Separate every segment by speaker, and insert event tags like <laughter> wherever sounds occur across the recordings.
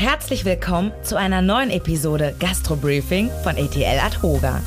Speaker 1: Herzlich willkommen zu einer neuen Episode Gastro Briefing von ATL Adhoga.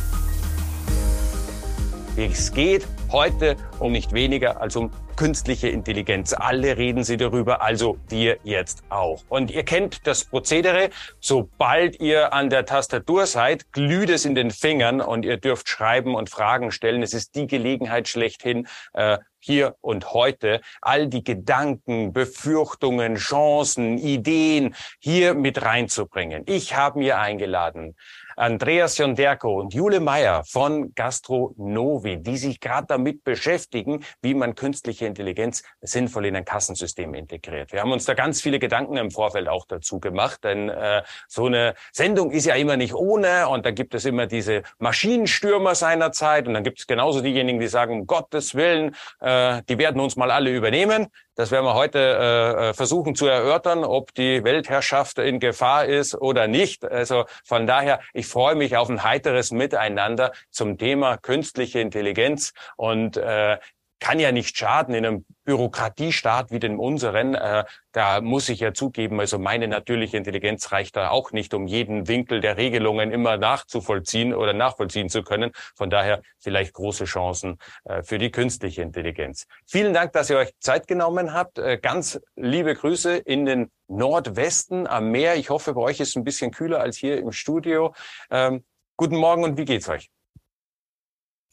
Speaker 2: Es geht heute um nicht weniger als um künstliche Intelligenz. Alle reden sie darüber, also wir jetzt auch. Und ihr kennt das Prozedere. Sobald ihr an der Tastatur seid, glüht es in den Fingern und ihr dürft schreiben und Fragen stellen. Es ist die Gelegenheit schlechthin, äh, hier und heute all die Gedanken, Befürchtungen, Chancen, Ideen hier mit reinzubringen. Ich habe mir eingeladen Andreas Jonderko und Jule Meyer von Gastronovi, die sich gerade damit beschäftigen, wie man künstliche Intelligenz sinnvoll in ein Kassensystem integriert. Wir haben uns da ganz viele Gedanken im Vorfeld auch dazu gemacht, denn äh, so eine Sendung ist ja immer nicht ohne und da gibt es immer diese Maschinenstürmer seiner Zeit und dann gibt es genauso diejenigen, die sagen, um Gottes Willen, äh, die werden uns mal alle übernehmen. Das werden wir heute äh, äh, versuchen zu erörtern, ob die Weltherrschaft in Gefahr ist oder nicht. Also von daher, ich freue mich auf ein heiteres Miteinander zum Thema künstliche Intelligenz und äh, kann ja nicht schaden in einem Bürokratiestaat wie dem unseren. Äh, da muss ich ja zugeben, also meine natürliche Intelligenz reicht da auch nicht, um jeden Winkel der Regelungen immer nachzuvollziehen oder nachvollziehen zu können. Von daher vielleicht große Chancen äh, für die künstliche Intelligenz. Vielen Dank, dass ihr euch Zeit genommen habt. Äh, ganz liebe Grüße in den Nordwesten am Meer. Ich hoffe, bei euch ist es ein bisschen kühler als hier im Studio. Ähm, guten Morgen und wie geht's euch?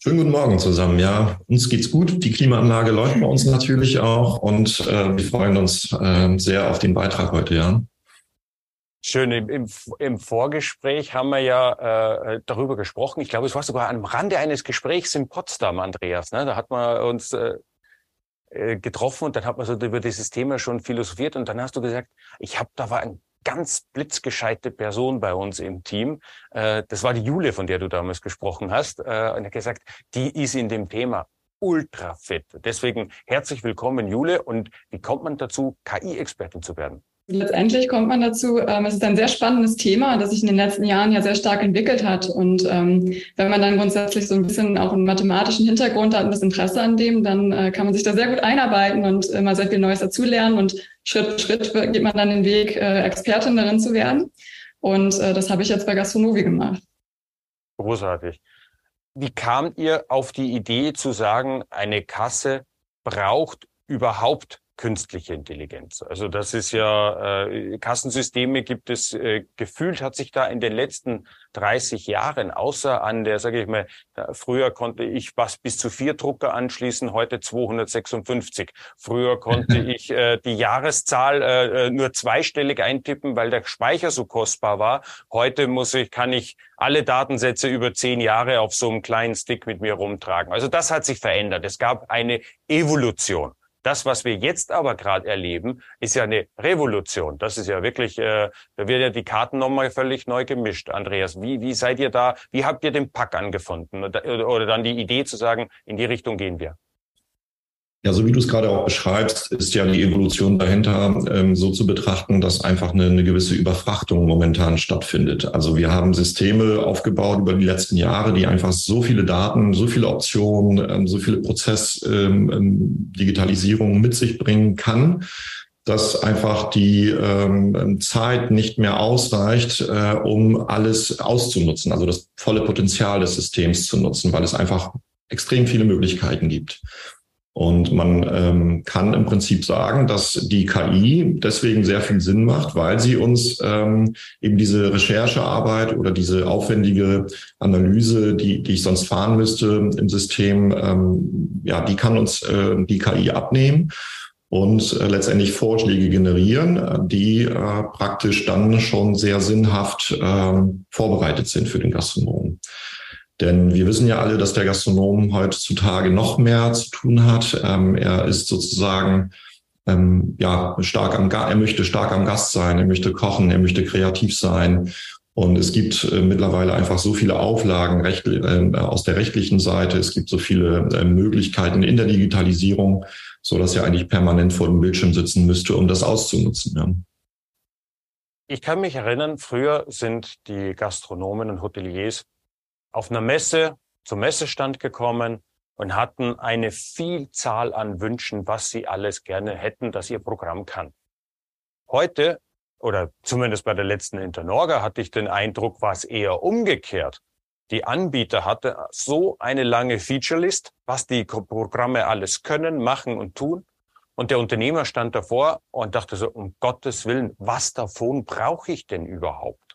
Speaker 3: Schönen guten Morgen zusammen. Ja, uns geht's gut. Die Klimaanlage läuft bei uns natürlich auch und äh, wir freuen uns äh, sehr auf den Beitrag heute, ja.
Speaker 2: Schön. Im, im Vorgespräch haben wir ja äh, darüber gesprochen. Ich glaube, es war sogar am Rande eines Gesprächs in Potsdam, Andreas. Ne? Da hat man uns äh, äh getroffen und dann hat man so über dieses Thema schon philosophiert und dann hast du gesagt, ich habe da war ein ganz blitzgescheite Person bei uns im Team. Äh, das war die Jule, von der du damals gesprochen hast. Äh, und er hat gesagt, die ist in dem Thema ultra fit. Deswegen herzlich willkommen, Jule. Und wie kommt man dazu, KI-Expertin zu werden?
Speaker 4: Letztendlich kommt man dazu, ähm, es ist ein sehr spannendes Thema, das sich in den letzten Jahren ja sehr stark entwickelt hat. Und ähm, wenn man dann grundsätzlich so ein bisschen auch einen mathematischen Hintergrund hat und das Interesse an dem, dann äh, kann man sich da sehr gut einarbeiten und immer sehr viel Neues dazulernen. Und Schritt für Schritt geht man dann den Weg, äh, Expertin darin zu werden. Und äh, das habe ich jetzt bei Gastronomie gemacht.
Speaker 2: Großartig. Wie kamt ihr auf die Idee zu sagen, eine Kasse braucht überhaupt künstliche Intelligenz. Also das ist ja, äh, Kassensysteme gibt es, äh, gefühlt hat sich da in den letzten 30 Jahren, außer an der, sage ich mal, früher konnte ich was bis zu vier Drucker anschließen, heute 256. Früher konnte <laughs> ich äh, die Jahreszahl äh, äh, nur zweistellig eintippen, weil der Speicher so kostbar war. Heute muss ich, kann ich alle Datensätze über zehn Jahre auf so einem kleinen Stick mit mir rumtragen. Also das hat sich verändert. Es gab eine Evolution. Das, was wir jetzt aber gerade erleben, ist ja eine Revolution. Das ist ja wirklich, äh, da wird ja die Karten nochmal völlig neu gemischt. Andreas, wie, wie seid ihr da, wie habt ihr den Pack angefunden oder, oder dann die Idee zu sagen, in die Richtung gehen wir?
Speaker 3: Ja, so wie du es gerade auch beschreibst, ist ja die Evolution dahinter ähm, so zu betrachten, dass einfach eine, eine gewisse Überfrachtung momentan stattfindet. Also wir haben Systeme aufgebaut über die letzten Jahre, die einfach so viele Daten, so viele Optionen, ähm, so viele Prozessdigitalisierung ähm, mit sich bringen kann, dass einfach die ähm, Zeit nicht mehr ausreicht, äh, um alles auszunutzen, also das volle Potenzial des Systems zu nutzen, weil es einfach extrem viele Möglichkeiten gibt. Und man ähm, kann im Prinzip sagen, dass die KI deswegen sehr viel Sinn macht, weil sie uns ähm, eben diese Recherchearbeit oder diese aufwendige Analyse, die, die ich sonst fahren müsste im System, ähm, ja, die kann uns äh, die KI abnehmen und äh, letztendlich Vorschläge generieren, die äh, praktisch dann schon sehr sinnhaft äh, vorbereitet sind für den Gastronomen. Denn wir wissen ja alle, dass der Gastronom heutzutage noch mehr zu tun hat. Ähm, er ist sozusagen ähm, ja stark am er möchte stark am Gast sein, er möchte kochen, er möchte kreativ sein. Und es gibt äh, mittlerweile einfach so viele Auflagen recht, äh, aus der rechtlichen Seite. Es gibt so viele äh, Möglichkeiten in der Digitalisierung, so dass er eigentlich permanent vor dem Bildschirm sitzen müsste, um das auszunutzen. Ja.
Speaker 2: Ich kann mich erinnern, früher sind die Gastronomen und Hoteliers auf einer Messe zum Messestand gekommen und hatten eine Vielzahl an Wünschen, was sie alles gerne hätten, dass ihr Programm kann. Heute oder zumindest bei der letzten Internorga hatte ich den Eindruck, war es eher umgekehrt. Die Anbieter hatten so eine lange Featurelist, was die Programme alles können, machen und tun. Und der Unternehmer stand davor und dachte so, um Gottes Willen, was davon brauche ich denn überhaupt?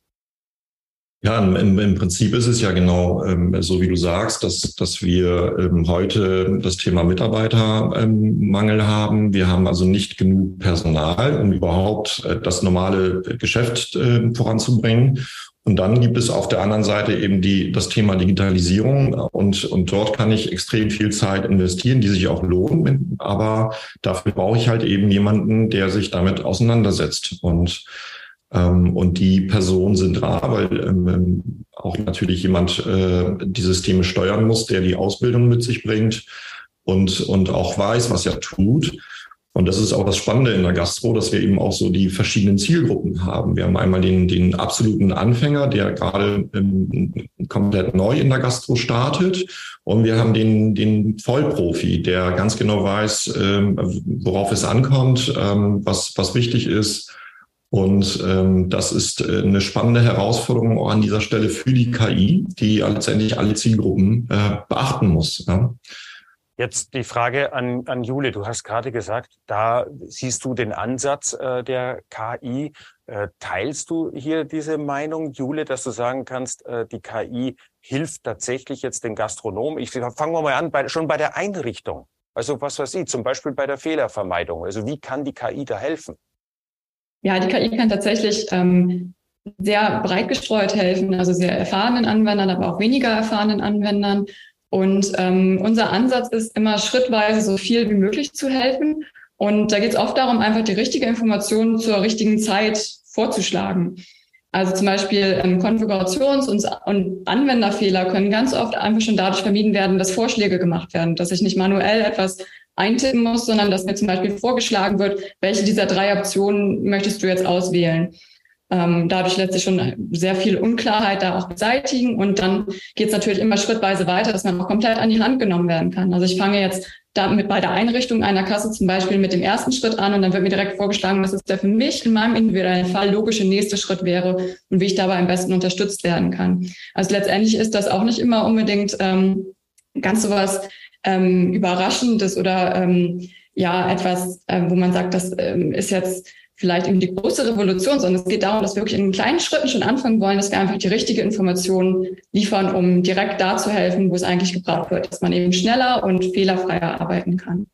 Speaker 3: Ja, im, im Prinzip ist es ja genau ähm, so, wie du sagst, dass, dass wir ähm, heute das Thema Mitarbeitermangel ähm, haben. Wir haben also nicht genug Personal, um überhaupt äh, das normale Geschäft äh, voranzubringen. Und dann gibt es auf der anderen Seite eben die, das Thema Digitalisierung und, und dort kann ich extrem viel Zeit investieren, die sich auch lohnen. Aber dafür brauche ich halt eben jemanden, der sich damit auseinandersetzt. Und und die Personen sind rar, weil ähm, ähm, auch natürlich jemand äh, die Systeme steuern muss, der die Ausbildung mit sich bringt und, und auch weiß, was er tut. Und das ist auch das Spannende in der Gastro, dass wir eben auch so die verschiedenen Zielgruppen haben. Wir haben einmal den, den absoluten Anfänger, der gerade ähm, komplett neu in der Gastro startet. Und wir haben den, den Vollprofi, der ganz genau weiß, ähm, worauf es ankommt, ähm, was, was wichtig ist und ähm, das ist äh, eine spannende Herausforderung auch an dieser Stelle für die KI, die letztendlich alle Zielgruppen äh, beachten muss. Ja.
Speaker 2: Jetzt die Frage an, an Jule. Du hast gerade gesagt, da siehst du den Ansatz äh, der KI. Äh, teilst du hier diese Meinung, Jule, dass du sagen kannst, äh, die KI hilft tatsächlich jetzt den Gastronomen? Ich fangen wir mal an, bei, schon bei der Einrichtung. Also was weiß ich, zum Beispiel bei der Fehlervermeidung. Also wie kann die KI da helfen?
Speaker 4: Ja, die KI kann tatsächlich ähm, sehr breit gestreut helfen, also sehr erfahrenen Anwendern, aber auch weniger erfahrenen Anwendern. Und ähm, unser Ansatz ist immer schrittweise so viel wie möglich zu helfen. Und da geht es oft darum, einfach die richtige Information zur richtigen Zeit vorzuschlagen. Also zum Beispiel ähm, Konfigurations- und, und Anwenderfehler können ganz oft einfach schon dadurch vermieden werden, dass Vorschläge gemacht werden, dass ich nicht manuell etwas eintippen muss, sondern dass mir zum Beispiel vorgeschlagen wird, welche dieser drei Optionen möchtest du jetzt auswählen. Ähm, dadurch lässt sich schon sehr viel Unklarheit da auch beseitigen und dann geht es natürlich immer schrittweise weiter, dass man auch komplett an die Hand genommen werden kann. Also ich fange jetzt damit bei der Einrichtung einer Kasse zum Beispiel mit dem ersten Schritt an und dann wird mir direkt vorgeschlagen, was ist der für mich in meinem individuellen Fall logische nächste Schritt wäre und wie ich dabei am besten unterstützt werden kann. Also letztendlich ist das auch nicht immer unbedingt ähm, ganz sowas ähm, Überraschendes oder ähm, ja etwas, äh, wo man sagt, das ähm, ist jetzt vielleicht irgendwie die große Revolution, sondern es geht darum, dass wir wirklich in kleinen Schritten schon anfangen wollen, dass wir einfach die richtige Information liefern, um direkt da zu helfen, wo es eigentlich gebraucht wird, dass man eben schneller und fehlerfreier arbeiten kann.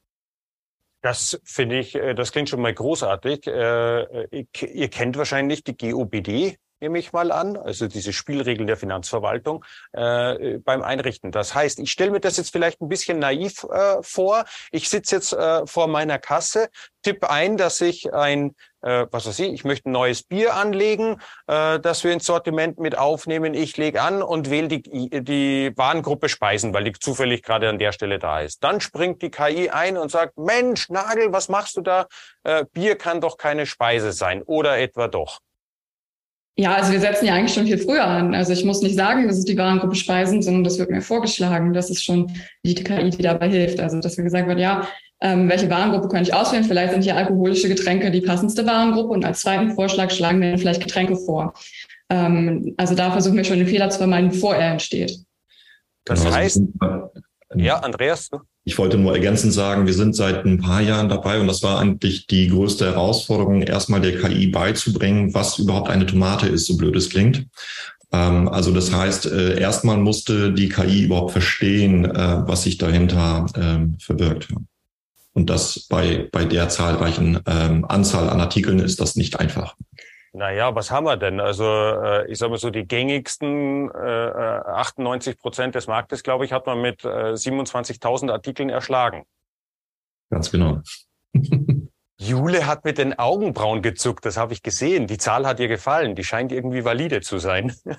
Speaker 2: Das finde ich, äh, das klingt schon mal großartig. Äh, ihr kennt wahrscheinlich die GOBD, nehme ich mal an, also diese Spielregeln der Finanzverwaltung äh, beim Einrichten. Das heißt, ich stelle mir das jetzt vielleicht ein bisschen naiv äh, vor. Ich sitze jetzt äh, vor meiner Kasse, tippe ein, dass ich ein äh, was weiß ich, ich möchte ein neues Bier anlegen, äh, das wir ins Sortiment mit aufnehmen. Ich lege an und wähle die, die Warengruppe Speisen, weil die zufällig gerade an der Stelle da ist. Dann springt die KI ein und sagt, Mensch, Nagel, was machst du da? Äh, Bier kann doch keine Speise sein oder etwa doch.
Speaker 4: Ja, also wir setzen ja eigentlich schon viel früher an. Also ich muss nicht sagen, das ist die Warengruppe Speisen, sondern das wird mir vorgeschlagen. Das ist schon die KI, die dabei hilft. Also dass mir gesagt wird, ja, ähm, welche Warengruppe kann ich auswählen? Vielleicht sind hier alkoholische Getränke die passendste Warengruppe und als zweiten Vorschlag schlagen wir vielleicht Getränke vor. Ähm, also da versuchen wir schon den Fehler zu vermeiden, bevor er entsteht.
Speaker 2: Das genau, heißt, ja, Andreas,
Speaker 3: ich wollte nur ergänzend sagen, wir sind seit ein paar Jahren dabei und das war eigentlich die größte Herausforderung, erstmal der KI beizubringen, was überhaupt eine Tomate ist, so blöd es klingt. Ähm, also das heißt, äh, erstmal musste die KI überhaupt verstehen, äh, was sich dahinter ähm, verbirgt. Und das bei, bei der zahlreichen ähm, Anzahl an Artikeln ist das nicht einfach.
Speaker 2: Naja, was haben wir denn? Also äh, ich sage mal so, die gängigsten äh, 98 äh, Prozent des Marktes, glaube ich, hat man mit äh, 27.000 Artikeln erschlagen.
Speaker 3: Ganz genau. <laughs>
Speaker 2: Jule hat mit den Augenbrauen gezuckt, das habe ich gesehen. Die Zahl hat ihr gefallen, die scheint irgendwie valide zu sein. <laughs>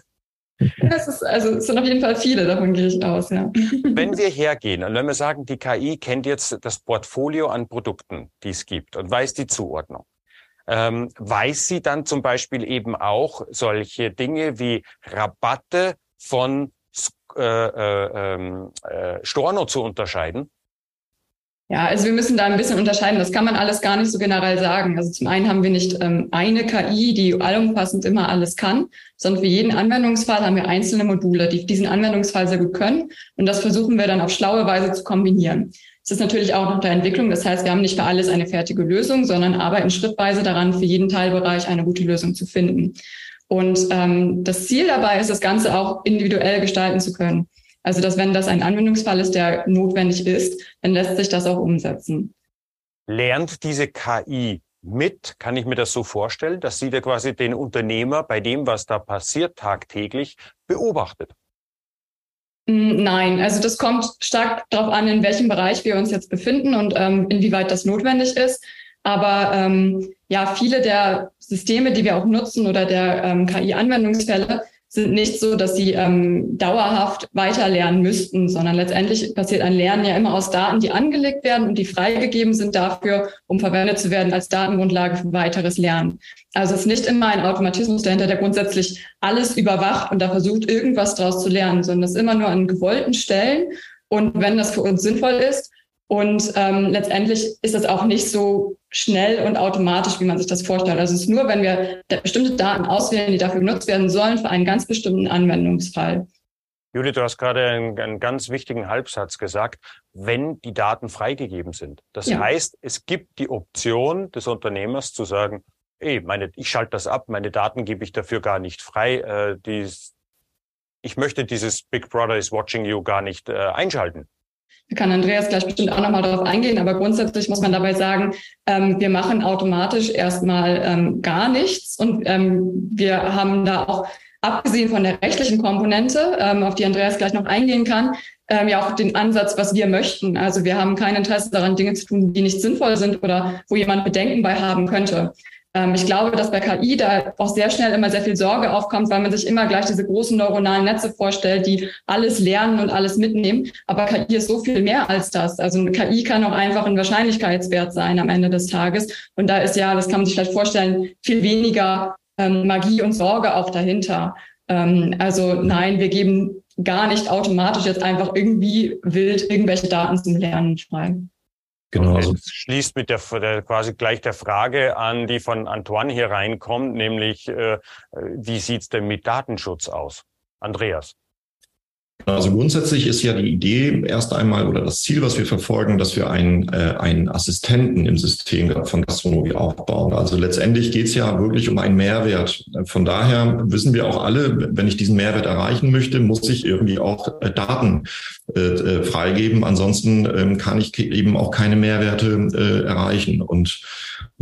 Speaker 4: Es, ist, also, es sind auf jeden Fall viele, davon gehe ich aus, ja. <laughs>
Speaker 2: Wenn wir hergehen und wenn wir sagen, die KI kennt jetzt das Portfolio an Produkten, die es gibt und weiß die Zuordnung, ähm, weiß sie dann zum Beispiel eben auch solche Dinge wie Rabatte von äh, äh, ähm, äh, Storno zu unterscheiden?
Speaker 4: Ja, also wir müssen da ein bisschen unterscheiden. Das kann man alles gar nicht so generell sagen. Also zum einen haben wir nicht ähm, eine KI, die allumfassend immer alles kann, sondern für jeden Anwendungsfall haben wir einzelne Module, die diesen Anwendungsfall sehr gut können. Und das versuchen wir dann auf schlaue Weise zu kombinieren. Es ist natürlich auch noch der Entwicklung. Das heißt, wir haben nicht für alles eine fertige Lösung, sondern arbeiten schrittweise daran, für jeden Teilbereich eine gute Lösung zu finden. Und ähm, das Ziel dabei ist, das Ganze auch individuell gestalten zu können. Also, dass wenn das ein Anwendungsfall ist, der notwendig ist, dann lässt sich das auch umsetzen.
Speaker 2: Lernt diese KI mit? Kann ich mir das so vorstellen, dass sie da quasi den Unternehmer bei dem, was da passiert, tagtäglich beobachtet?
Speaker 4: Mm, nein, also das kommt stark darauf an, in welchem Bereich wir uns jetzt befinden und ähm, inwieweit das notwendig ist. Aber ähm, ja, viele der Systeme, die wir auch nutzen oder der ähm, KI-Anwendungsfälle, sind nicht so, dass sie ähm, dauerhaft weiter lernen müssten, sondern letztendlich passiert ein Lernen ja immer aus Daten, die angelegt werden und die freigegeben sind dafür, um verwendet zu werden als Datengrundlage für weiteres Lernen. Also es ist nicht immer ein Automatismus dahinter, der grundsätzlich alles überwacht und da versucht, irgendwas draus zu lernen, sondern es ist immer nur an gewollten Stellen. Und wenn das für uns sinnvoll ist, und ähm, letztendlich ist das auch nicht so schnell und automatisch, wie man sich das vorstellt. Also es ist nur, wenn wir bestimmte Daten auswählen, die dafür genutzt werden sollen für einen ganz bestimmten Anwendungsfall.
Speaker 2: Judith, du hast gerade einen, einen ganz wichtigen Halbsatz gesagt, wenn die Daten freigegeben sind. Das ja. heißt, es gibt die Option des Unternehmers zu sagen, ey, meine, ich schalte das ab, meine Daten gebe ich dafür gar nicht frei. Äh, dies, ich möchte dieses Big Brother is watching you gar nicht äh, einschalten.
Speaker 4: Da kann Andreas gleich bestimmt auch nochmal darauf eingehen, aber grundsätzlich muss man dabei sagen, ähm, wir machen automatisch erstmal ähm, gar nichts und ähm, wir haben da auch, abgesehen von der rechtlichen Komponente, ähm, auf die Andreas gleich noch eingehen kann, ähm, ja auch den Ansatz, was wir möchten. Also wir haben kein Interesse daran, Dinge zu tun, die nicht sinnvoll sind oder wo jemand Bedenken bei haben könnte. Ähm, ich glaube, dass bei KI da auch sehr schnell immer sehr viel Sorge aufkommt, weil man sich immer gleich diese großen neuronalen Netze vorstellt, die alles lernen und alles mitnehmen. Aber KI ist so viel mehr als das. Also eine KI kann auch einfach ein Wahrscheinlichkeitswert sein am Ende des Tages. Und da ist ja, das kann man sich vielleicht vorstellen, viel weniger ähm, Magie und Sorge auch dahinter. Ähm, also nein, wir geben gar nicht automatisch jetzt einfach irgendwie wild irgendwelche Daten zum Lernen frei.
Speaker 2: Genau. Also das schließt mit der, der, quasi gleich der Frage an, die von Antoine hier reinkommt, nämlich äh, wie sieht's denn mit Datenschutz aus? Andreas.
Speaker 3: Also grundsätzlich ist ja die Idee erst einmal oder das Ziel, was wir verfolgen, dass wir einen, äh, einen Assistenten im System von Gastronomie aufbauen. Also letztendlich geht es ja wirklich um einen Mehrwert. Von daher wissen wir auch alle, wenn ich diesen Mehrwert erreichen möchte, muss ich irgendwie auch äh, Daten äh, äh freigeben. Ansonsten ähm, kann ich eben auch keine Mehrwerte äh, erreichen. Und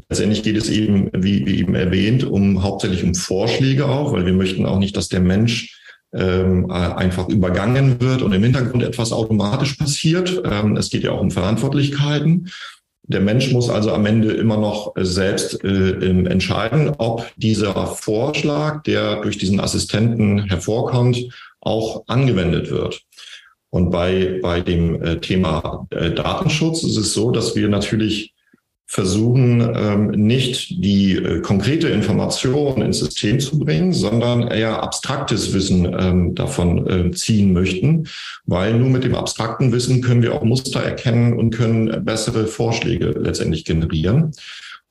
Speaker 3: Letztendlich geht es eben, wie, wie eben erwähnt, um hauptsächlich um Vorschläge auch, weil wir möchten auch nicht, dass der Mensch ähm, einfach übergangen wird und im Hintergrund etwas automatisch passiert. Ähm, es geht ja auch um Verantwortlichkeiten. Der Mensch muss also am Ende immer noch selbst äh, entscheiden, ob dieser Vorschlag, der durch diesen Assistenten hervorkommt, auch angewendet wird. Und bei, bei dem äh, Thema äh, Datenschutz ist es so, dass wir natürlich versuchen, ähm, nicht die äh, konkrete Information ins System zu bringen, sondern eher abstraktes Wissen ähm, davon äh, ziehen möchten, weil nur mit dem abstrakten Wissen können wir auch Muster erkennen und können bessere Vorschläge letztendlich generieren.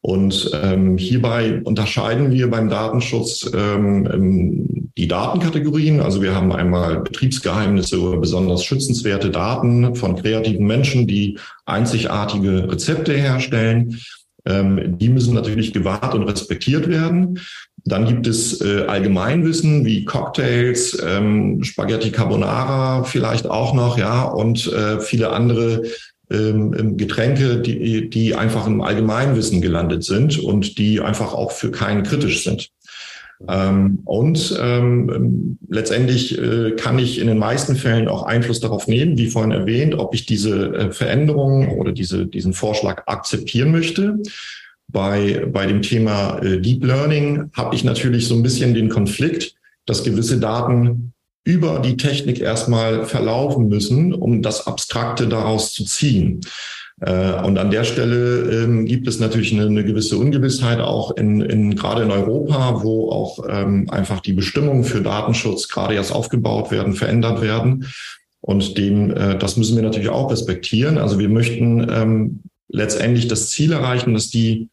Speaker 3: Und ähm, hierbei unterscheiden wir beim Datenschutz ähm, ähm, die Datenkategorien. Also wir haben einmal Betriebsgeheimnisse oder besonders schützenswerte Daten von kreativen Menschen, die einzigartige Rezepte herstellen. Ähm, die müssen natürlich gewahrt und respektiert werden. Dann gibt es äh, Allgemeinwissen wie Cocktails, ähm, Spaghetti Carbonara vielleicht auch noch, ja, und äh, viele andere ähm, ähm, Getränke, die, die einfach im Allgemeinwissen gelandet sind und die einfach auch für keinen kritisch sind. Ähm, und ähm, letztendlich äh, kann ich in den meisten Fällen auch Einfluss darauf nehmen, wie vorhin erwähnt, ob ich diese äh, Veränderung oder diese, diesen Vorschlag akzeptieren möchte. Bei, bei dem Thema äh, Deep Learning habe ich natürlich so ein bisschen den Konflikt, dass gewisse Daten über die Technik erstmal verlaufen müssen, um das Abstrakte daraus zu ziehen. Äh, und an der Stelle ähm, gibt es natürlich eine, eine gewisse Ungewissheit auch in, in gerade in Europa, wo auch ähm, einfach die Bestimmungen für Datenschutz gerade erst aufgebaut werden, verändert werden. Und dem, äh, das müssen wir natürlich auch respektieren. Also wir möchten ähm, letztendlich das Ziel erreichen, dass die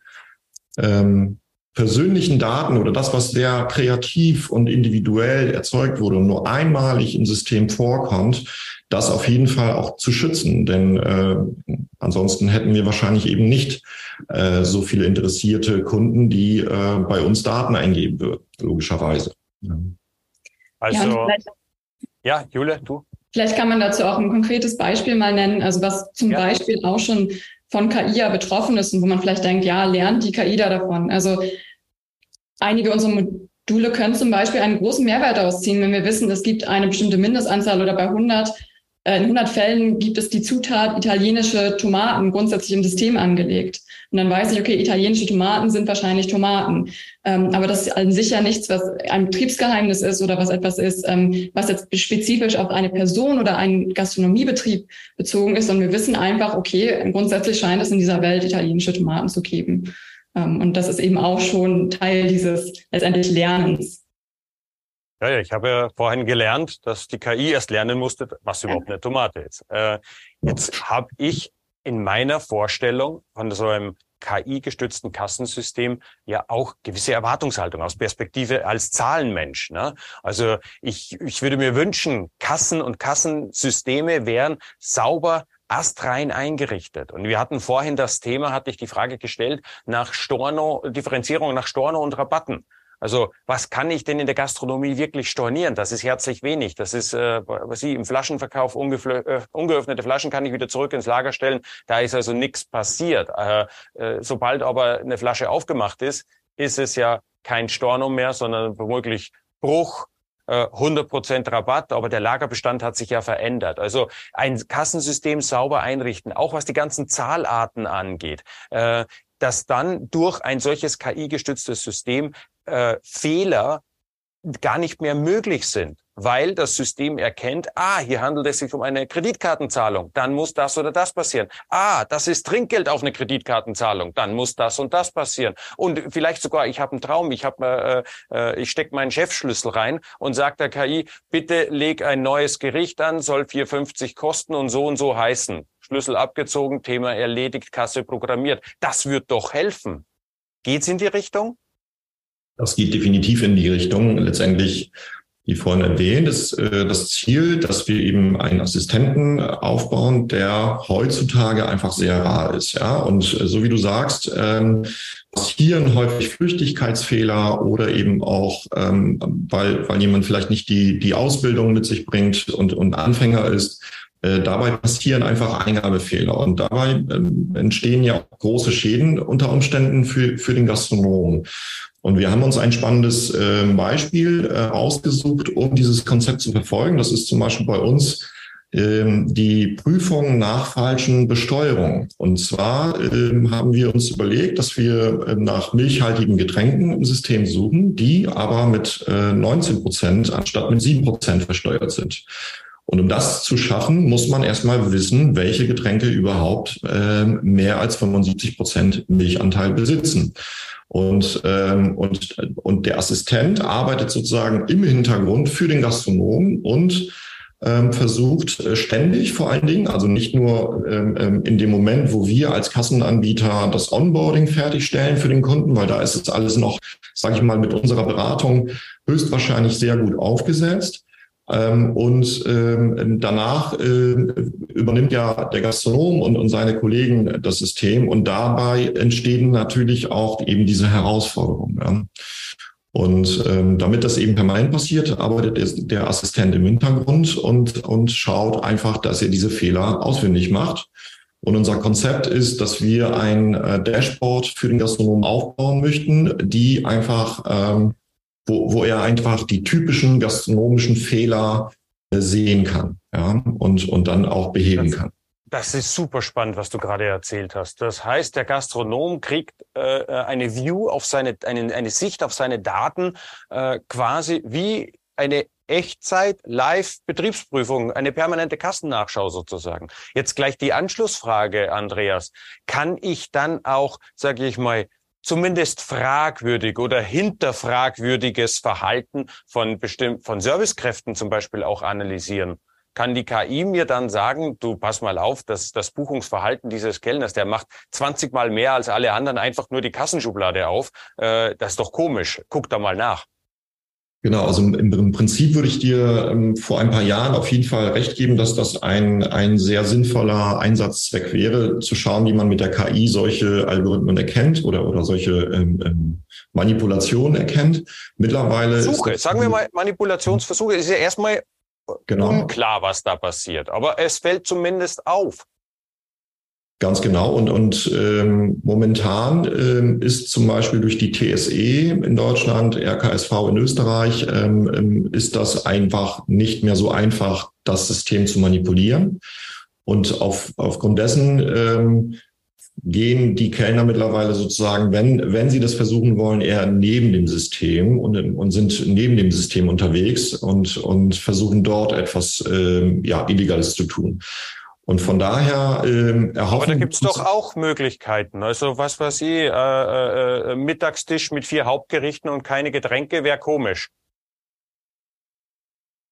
Speaker 3: ähm, persönlichen Daten oder das, was sehr kreativ und individuell erzeugt wurde und nur einmalig im System vorkommt, das auf jeden Fall auch zu schützen. Denn äh, ansonsten hätten wir wahrscheinlich eben nicht äh, so viele interessierte Kunden, die äh, bei uns Daten eingeben würden, logischerweise.
Speaker 2: Also, ja, ja Jule, du?
Speaker 4: Vielleicht kann man dazu auch ein konkretes Beispiel mal nennen, also was zum ja. Beispiel auch schon von KI ja betroffen ist und wo man vielleicht denkt, ja, lernt die KI da davon. Also einige unserer Module können zum Beispiel einen großen Mehrwert ausziehen, wenn wir wissen, es gibt eine bestimmte Mindestanzahl oder bei 100 äh, in 100 Fällen gibt es die Zutat italienische Tomaten grundsätzlich im System angelegt. Und dann weiß ich, okay, italienische Tomaten sind wahrscheinlich Tomaten. Ähm, aber das ist an sich ja nichts, was ein Betriebsgeheimnis ist oder was etwas ist, ähm, was jetzt spezifisch auf eine Person oder einen Gastronomiebetrieb bezogen ist. Und wir wissen einfach, okay, grundsätzlich scheint es in dieser Welt italienische Tomaten zu geben. Ähm, und das ist eben auch schon Teil dieses letztendlich Lernens.
Speaker 2: Ja, ja, ich habe ja vorhin gelernt, dass die KI erst lernen musste, was überhaupt eine Tomate ist. Äh, jetzt habe ich in meiner Vorstellung von so einem KI-gestützten Kassensystem ja auch gewisse Erwartungshaltung aus Perspektive als Zahlenmensch. Ne? Also ich, ich würde mir wünschen, Kassen und Kassensysteme wären sauber astrein eingerichtet. Und wir hatten vorhin das Thema, hatte ich die Frage gestellt, nach Storno, Differenzierung nach Storno und Rabatten. Also was kann ich denn in der Gastronomie wirklich stornieren? Das ist herzlich wenig. Das ist, äh, was Sie im Flaschenverkauf äh, ungeöffnete Flaschen kann ich wieder zurück ins Lager stellen. Da ist also nichts passiert. Äh, äh, sobald aber eine Flasche aufgemacht ist, ist es ja kein Storno mehr, sondern womöglich Bruch, 100% äh, Rabatt, aber der Lagerbestand hat sich ja verändert. Also ein Kassensystem sauber einrichten, auch was die ganzen Zahlarten angeht, äh, dass dann durch ein solches KI-gestütztes System äh, Fehler gar nicht mehr möglich sind, weil das System erkennt, ah, hier handelt es sich um eine Kreditkartenzahlung, dann muss das oder das passieren. Ah, das ist Trinkgeld auf eine Kreditkartenzahlung, dann muss das und das passieren. Und vielleicht sogar, ich habe einen Traum, ich habe, äh, äh, ich stecke meinen Chefschlüssel rein und sagt der KI, bitte leg ein neues Gericht an, soll 4,50 kosten und so und so heißen. Schlüssel abgezogen, Thema erledigt, Kasse programmiert. Das wird doch helfen. Geht's in die Richtung?
Speaker 3: Das geht definitiv in die Richtung. Letztendlich, wie vorhin erwähnt, ist äh, das Ziel, dass wir eben einen Assistenten aufbauen, der heutzutage einfach sehr rar ist. Ja, und äh, so wie du sagst, ähm, passieren häufig Flüchtigkeitsfehler oder eben auch, ähm, weil, weil jemand vielleicht nicht die, die Ausbildung mit sich bringt und, und Anfänger ist. Äh, dabei passieren einfach Eingabefehler und dabei ähm, entstehen ja große Schäden unter Umständen für, für den Gastronomen. Und wir haben uns ein spannendes äh, Beispiel äh, ausgesucht, um dieses Konzept zu verfolgen. Das ist zum Beispiel bei uns ähm, die Prüfung nach falschen Besteuerung. Und zwar ähm, haben wir uns überlegt, dass wir äh, nach milchhaltigen Getränken im System suchen, die aber mit äh, 19 Prozent anstatt mit 7 Prozent versteuert sind. Und um das zu schaffen, muss man erstmal wissen, welche Getränke überhaupt äh, mehr als 75 Prozent Milchanteil besitzen. Und, ähm, und, und der Assistent arbeitet sozusagen im Hintergrund für den Gastronomen und ähm, versucht äh, ständig vor allen Dingen, also nicht nur ähm, ähm, in dem Moment, wo wir als Kassenanbieter das Onboarding fertigstellen für den Kunden, weil da ist es alles noch, sage ich mal, mit unserer Beratung höchstwahrscheinlich sehr gut aufgesetzt. Ähm, und ähm, danach äh, übernimmt ja der Gastronom und, und seine Kollegen das System und dabei entstehen natürlich auch eben diese Herausforderungen. Ja. Und ähm, damit das eben permanent passiert, arbeitet der, der Assistent im Hintergrund und, und schaut einfach, dass er diese Fehler ausfindig macht. Und unser Konzept ist, dass wir ein äh, Dashboard für den Gastronomen aufbauen möchten, die einfach ähm, wo, wo er einfach die typischen gastronomischen Fehler äh, sehen kann ja, und, und dann auch beheben kann.
Speaker 2: Das ist super spannend, was du gerade erzählt hast. Das heißt, der Gastronom kriegt äh, äh, eine View auf seine, eine, eine Sicht auf seine Daten äh, quasi wie eine Echtzeit Live Betriebsprüfung, eine permanente Kassennachschau sozusagen. Jetzt gleich die Anschlussfrage, Andreas. Kann ich dann auch, sage ich mal, zumindest fragwürdig oder hinterfragwürdiges Verhalten von bestimmt, von Servicekräften zum Beispiel auch analysieren. kann die KI mir dann sagen, du pass mal auf, dass das Buchungsverhalten dieses Kellners, der macht 20 Mal mehr als alle anderen einfach nur die Kassenschublade auf. Äh, das ist doch komisch. Guck da mal nach.
Speaker 3: Genau, also im, im Prinzip würde ich dir ähm, vor ein paar Jahren auf jeden Fall recht geben, dass das ein, ein sehr sinnvoller Einsatzzweck wäre, zu schauen, wie man mit der KI solche Algorithmen erkennt oder, oder solche ähm, ähm, Manipulationen erkennt. Mittlerweile
Speaker 2: Versuche, ist sagen wir mal Manipulationsversuche, ist ja erstmal genau. unklar, was da passiert, aber es fällt zumindest auf.
Speaker 3: Ganz genau. Und, und ähm, momentan ähm, ist zum Beispiel durch die TSE in Deutschland, RKSV in Österreich, ähm, ähm, ist das einfach nicht mehr so einfach, das System zu manipulieren. Und auf, aufgrund dessen ähm, gehen die Kellner mittlerweile sozusagen, wenn, wenn sie das versuchen wollen, eher neben dem System und, und sind neben dem System unterwegs und, und versuchen dort etwas ähm, ja, Illegales zu tun. Und von daher ähm, erhoffen
Speaker 2: Aber da gibt's doch auch Möglichkeiten. Also was weiß ich, äh, äh, äh, Mittagstisch mit vier Hauptgerichten und keine Getränke wäre komisch.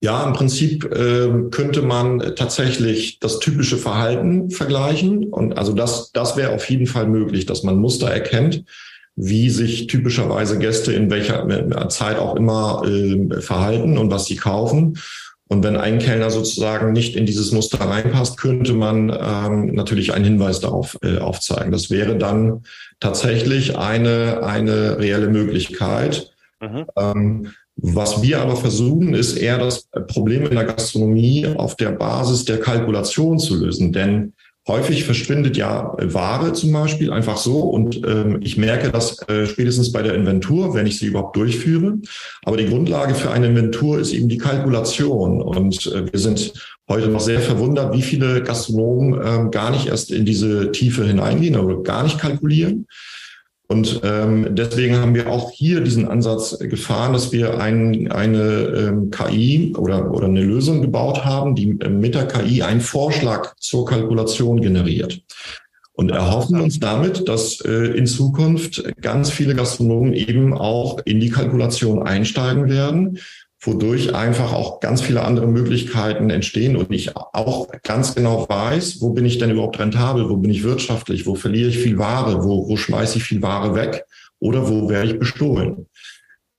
Speaker 3: Ja, im Prinzip äh, könnte man tatsächlich das typische Verhalten vergleichen. Und also das, das wäre auf jeden Fall möglich, dass man Muster erkennt, wie sich typischerweise Gäste in welcher Zeit auch immer äh, verhalten und was sie kaufen. Und wenn ein Kellner sozusagen nicht in dieses Muster reinpasst, könnte man ähm, natürlich einen Hinweis darauf äh, aufzeigen. Das wäre dann tatsächlich eine, eine reelle Möglichkeit. Mhm. Ähm, was wir aber versuchen, ist eher das Problem in der Gastronomie auf der Basis der Kalkulation zu lösen. Denn Häufig verschwindet ja Ware zum Beispiel einfach so und ähm, ich merke das äh, spätestens bei der Inventur, wenn ich sie überhaupt durchführe. Aber die Grundlage für eine Inventur ist eben die Kalkulation und äh, wir sind heute noch sehr verwundert, wie viele Gastronomen ähm, gar nicht erst in diese Tiefe hineingehen oder gar nicht kalkulieren. Und ähm, deswegen haben wir auch hier diesen Ansatz gefahren, dass wir ein, eine ähm, KI oder, oder eine Lösung gebaut haben, die äh, mit der KI einen Vorschlag zur Kalkulation generiert. Und erhoffen uns damit, dass äh, in Zukunft ganz viele Gastronomen eben auch in die Kalkulation einsteigen werden wodurch einfach auch ganz viele andere Möglichkeiten entstehen und ich auch ganz genau weiß, wo bin ich denn überhaupt rentabel, wo bin ich wirtschaftlich, wo verliere ich viel Ware, wo, wo schmeiße ich viel Ware weg oder wo werde ich bestohlen.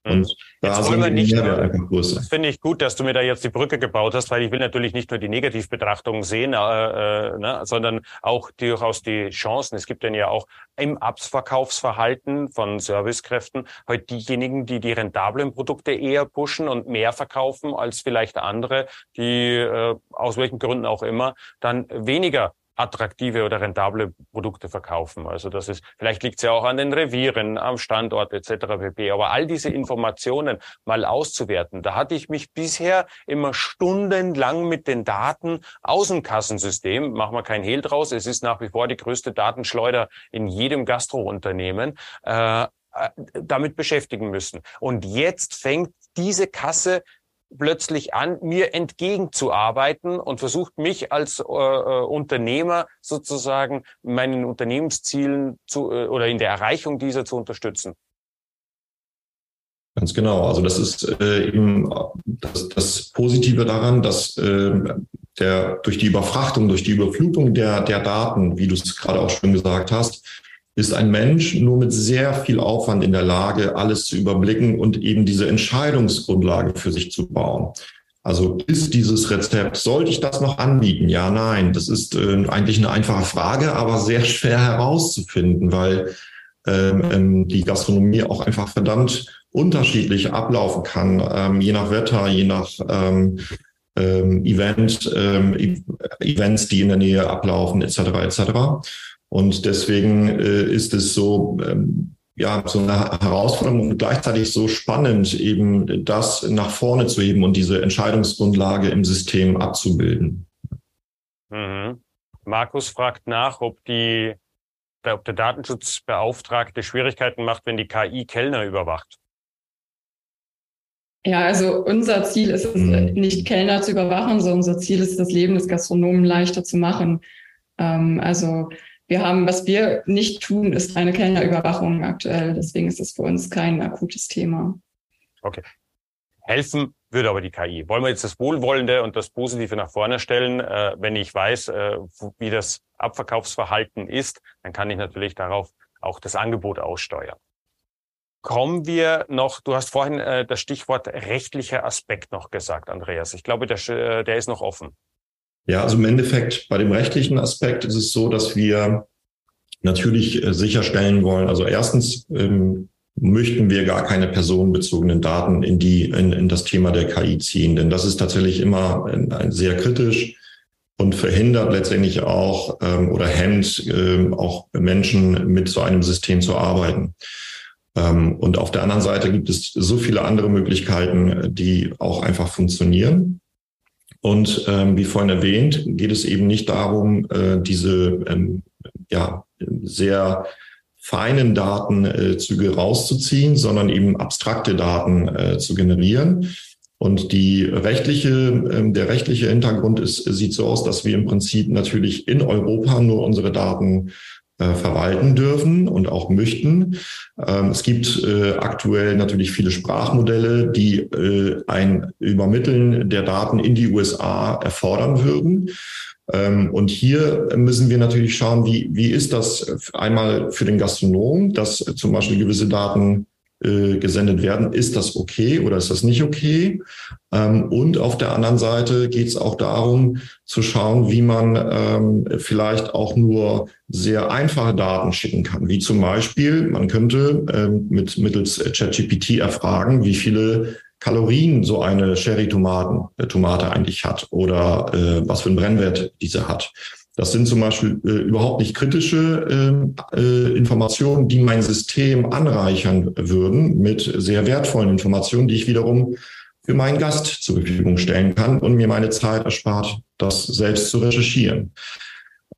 Speaker 2: Und da jetzt sind wir nicht. Das finde ich gut, dass du mir da jetzt die Brücke gebaut hast, weil ich will natürlich nicht nur die Negativbetrachtung sehen, äh, äh, ne, sondern auch durchaus die Chancen. Es gibt dann ja auch im Abverkaufsverhalten von Servicekräften heute diejenigen, die die rentablen Produkte eher pushen und mehr verkaufen als vielleicht andere, die äh, aus welchen Gründen auch immer dann weniger attraktive oder rentable Produkte verkaufen. Also das ist, vielleicht liegt es ja auch an den Revieren, am Standort etc. pp. Aber all diese Informationen mal auszuwerten, da hatte ich mich bisher immer stundenlang mit den Daten aus dem Kassensystem, machen wir kein Hehl draus, es ist nach wie vor die größte Datenschleuder in jedem Gastrounternehmen, äh, äh damit beschäftigen müssen. Und jetzt fängt diese Kasse plötzlich an, mir entgegenzuarbeiten und versucht mich als äh, äh, Unternehmer sozusagen meinen Unternehmenszielen zu äh, oder in der Erreichung dieser zu unterstützen.
Speaker 3: Ganz genau. Also das ist äh, eben das, das Positive daran, dass äh, der durch die Überfrachtung, durch die Überflutung der, der Daten, wie du es gerade auch schon gesagt hast, ist ein Mensch nur mit sehr viel Aufwand in der Lage, alles zu überblicken und eben diese Entscheidungsgrundlage für sich zu bauen. Also ist dieses Rezept, sollte ich das noch anbieten? Ja, nein. Das ist äh, eigentlich eine einfache Frage, aber sehr <laughs> schwer herauszufinden, weil ähm, ähm, die Gastronomie auch einfach verdammt unterschiedlich ablaufen kann, ähm, je nach Wetter, je nach ähm, ähm, Event, ähm, Events, die in der Nähe ablaufen, etc. etc. Und deswegen äh, ist es so, ähm, ja, so eine Herausforderung und gleichzeitig so spannend, eben das nach vorne zu heben und diese Entscheidungsgrundlage im System abzubilden.
Speaker 2: Mhm. Markus fragt nach, ob die, ob der Datenschutzbeauftragte Schwierigkeiten macht, wenn die KI Kellner überwacht.
Speaker 4: Ja, also unser Ziel ist es mhm. nicht Kellner zu überwachen, sondern unser Ziel ist das Leben des Gastronomen leichter zu machen. Ähm, also wir haben, was wir nicht tun, ist eine Kellnerüberwachung aktuell. Deswegen ist es für uns kein akutes Thema.
Speaker 2: Okay. Helfen würde aber die KI. Wollen wir jetzt das Wohlwollende und das Positive nach vorne stellen? Äh, wenn ich weiß, äh, wie das Abverkaufsverhalten ist, dann kann ich natürlich darauf auch das Angebot aussteuern. Kommen wir noch, du hast vorhin äh, das Stichwort rechtlicher Aspekt noch gesagt, Andreas. Ich glaube, der, äh, der ist noch offen.
Speaker 3: Ja, also im Endeffekt bei dem rechtlichen Aspekt ist es so, dass wir natürlich äh, sicherstellen wollen, also erstens ähm, möchten wir gar keine personenbezogenen Daten in die in, in das Thema der KI ziehen, denn das ist tatsächlich immer ein sehr kritisch und verhindert letztendlich auch ähm, oder hemmt ähm, auch Menschen mit so einem System zu arbeiten. Ähm, und auf der anderen Seite gibt es so viele andere Möglichkeiten, die auch einfach funktionieren. Und ähm, wie vorhin erwähnt, geht es eben nicht darum, äh, diese ähm, ja, sehr feinen Datenzüge rauszuziehen, sondern eben abstrakte Daten äh, zu generieren. Und die rechtliche, äh, der rechtliche Hintergrund ist, sieht so aus, dass wir im Prinzip natürlich in Europa nur unsere Daten äh, verwalten dürfen und auch möchten. Ähm, es gibt äh, aktuell natürlich viele Sprachmodelle, die äh, ein Übermitteln der Daten in die USA erfordern würden. Ähm, und hier müssen wir natürlich schauen, wie, wie ist das einmal für den Gastronom, dass zum Beispiel gewisse Daten äh, gesendet werden. Ist das okay oder ist das nicht okay? Ähm, und auf der anderen Seite geht es auch darum zu schauen, wie man ähm, vielleicht auch nur sehr einfache Daten schicken kann. Wie zum Beispiel, man könnte ähm, mit mittels ChatGPT erfragen, wie viele Kalorien so eine Sherry-Tomaten, äh, Tomate eigentlich hat oder äh, was für einen Brennwert diese hat. Das sind zum Beispiel äh, überhaupt nicht kritische äh, äh, Informationen, die mein System anreichern würden mit sehr wertvollen Informationen, die ich wiederum für meinen Gast zur Verfügung stellen kann und mir meine Zeit erspart, das selbst zu recherchieren.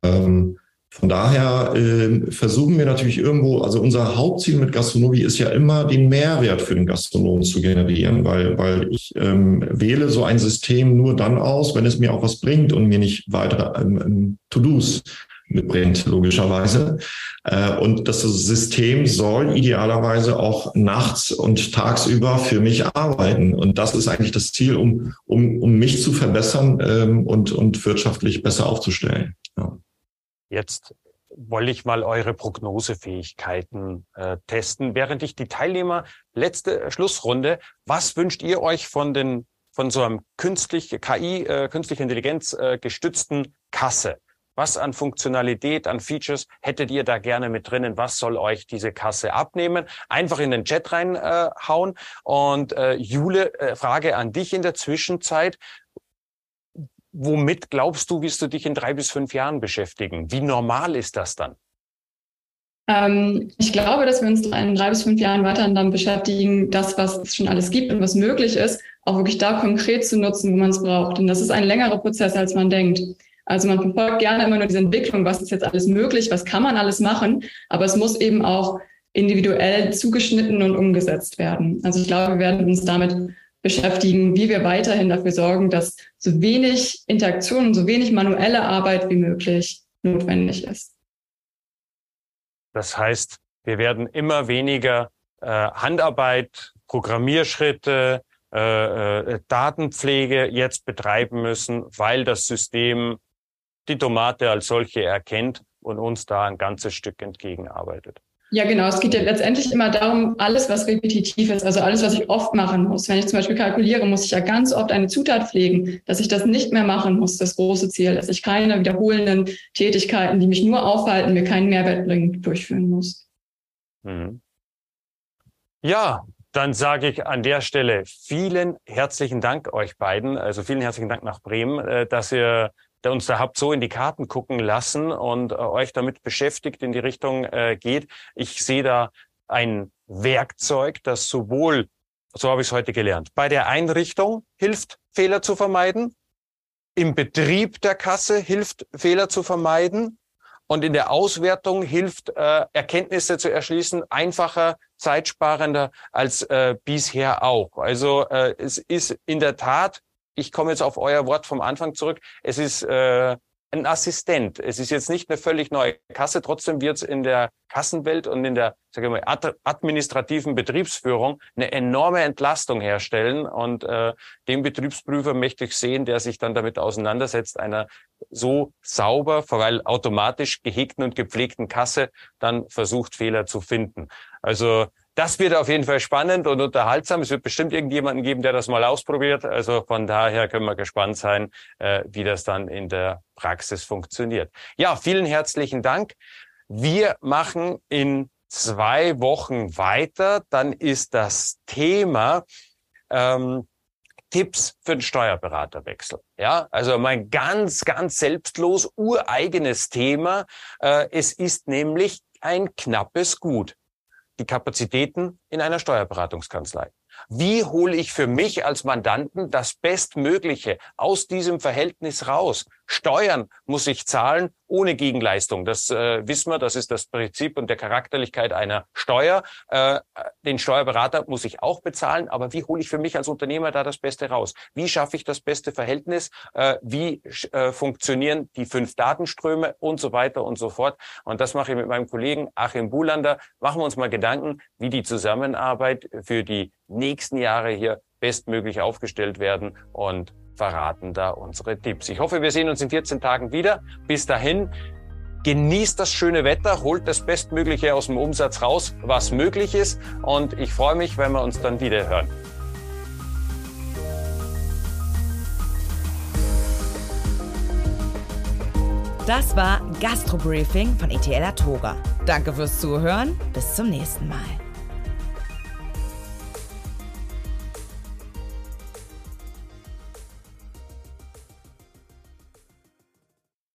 Speaker 3: Ähm, von daher äh, versuchen wir natürlich irgendwo, also unser Hauptziel mit Gastronomie ist ja immer, den Mehrwert für den Gastronomen zu generieren, weil, weil ich ähm, wähle so ein System nur dann aus, wenn es mir auch was bringt und mir nicht weitere ähm, ähm To-Dos mitbringt, logischerweise. Äh, und das System soll idealerweise auch nachts und tagsüber für mich arbeiten. Und das ist eigentlich das Ziel, um, um, um mich zu verbessern ähm, und, und wirtschaftlich besser aufzustellen. Ja.
Speaker 2: Jetzt wollte ich mal eure Prognosefähigkeiten äh, testen. Während ich die Teilnehmer letzte äh, Schlussrunde, was wünscht ihr euch von den von so einem künstlich KI, äh, künstliche Intelligenz äh, gestützten Kasse? Was an Funktionalität, an Features hättet ihr da gerne mit drinnen? Was soll euch diese Kasse abnehmen? Einfach in den Chat reinhauen. Äh, Und äh, Jule, äh, Frage an dich in der Zwischenzeit womit glaubst du, wirst du dich in drei bis fünf Jahren beschäftigen? Wie normal ist das dann?
Speaker 4: Ähm, ich glaube, dass wir uns in drei bis fünf Jahren weiterhin dann beschäftigen, das, was es schon alles gibt und was möglich ist, auch wirklich da konkret zu nutzen, wo man es braucht. Und das ist ein längerer Prozess, als man denkt. Also man verfolgt gerne immer nur diese Entwicklung, was ist jetzt alles möglich, was kann man alles machen, aber es muss eben auch individuell zugeschnitten und umgesetzt werden. Also ich glaube, wir werden uns damit beschäftigen, wie wir weiterhin dafür sorgen, dass so wenig Interaktion, so wenig manuelle Arbeit wie möglich notwendig ist.
Speaker 2: Das heißt, wir werden immer weniger äh, Handarbeit, Programmierschritte, äh, äh, Datenpflege jetzt betreiben müssen, weil das System die Tomate als solche erkennt und uns da ein ganzes Stück entgegenarbeitet.
Speaker 4: Ja, genau. Es geht ja letztendlich immer darum, alles, was repetitiv ist, also alles, was ich oft machen muss. Wenn ich zum Beispiel kalkuliere, muss ich ja ganz oft eine Zutat pflegen, dass ich das nicht mehr machen muss, das große Ziel, dass ich keine wiederholenden Tätigkeiten, die mich nur aufhalten, mir keinen Mehrwert bringen, durchführen muss. Mhm.
Speaker 2: Ja, dann sage ich an der Stelle vielen herzlichen Dank euch beiden, also vielen herzlichen Dank nach Bremen, äh, dass ihr der uns da habt so in die Karten gucken lassen und äh, euch damit beschäftigt in die Richtung äh, geht. Ich sehe da ein Werkzeug, das sowohl, so habe ich es heute gelernt, bei der Einrichtung hilft, Fehler zu vermeiden, im Betrieb der Kasse hilft, Fehler zu vermeiden und in der Auswertung hilft, äh, Erkenntnisse zu erschließen, einfacher, zeitsparender als äh, bisher auch. Also äh, es ist in der Tat ich komme jetzt auf euer Wort vom Anfang zurück. Es ist äh, ein Assistent. Es ist jetzt nicht eine völlig neue Kasse, trotzdem wird es in der Kassenwelt und in der sage ich mal, administrativen Betriebsführung eine enorme Entlastung herstellen. Und äh, den Betriebsprüfer möchte ich sehen, der sich dann damit auseinandersetzt, einer so sauber, weil automatisch gehegten und gepflegten Kasse dann versucht, Fehler zu finden. Also das wird auf jeden Fall spannend und unterhaltsam. Es wird bestimmt irgendjemanden geben, der das mal ausprobiert. Also von daher können wir gespannt sein, äh, wie das dann in der Praxis funktioniert. Ja, vielen herzlichen Dank. Wir machen in zwei Wochen weiter. Dann ist das Thema ähm, Tipps für den Steuerberaterwechsel. Ja, also mein ganz, ganz selbstlos ureigenes Thema. Äh, es ist nämlich ein knappes Gut die Kapazitäten in einer Steuerberatungskanzlei. Wie hole ich für mich als Mandanten das Bestmögliche aus diesem Verhältnis raus? Steuern muss ich zahlen ohne Gegenleistung. Das äh, wissen wir, das ist das Prinzip und der Charakterlichkeit einer Steuer. Äh, den Steuerberater muss ich auch bezahlen, aber wie hole ich für mich als Unternehmer da das Beste raus? Wie schaffe ich das beste Verhältnis? Äh, wie äh, funktionieren die fünf Datenströme und so weiter und so fort? Und das mache ich mit meinem Kollegen Achim Bulander. Machen wir uns mal Gedanken, wie die Zusammenarbeit für die nächsten Jahre hier bestmöglich aufgestellt werden und verraten da unsere Tipps. Ich hoffe, wir sehen uns in 14 Tagen wieder. Bis dahin, genießt das schöne Wetter, holt das Bestmögliche aus dem Umsatz raus, was möglich ist. Und ich freue mich, wenn wir uns dann wieder hören.
Speaker 1: Das war Gastro Briefing von ETL Atora. Danke fürs Zuhören. Bis zum nächsten Mal.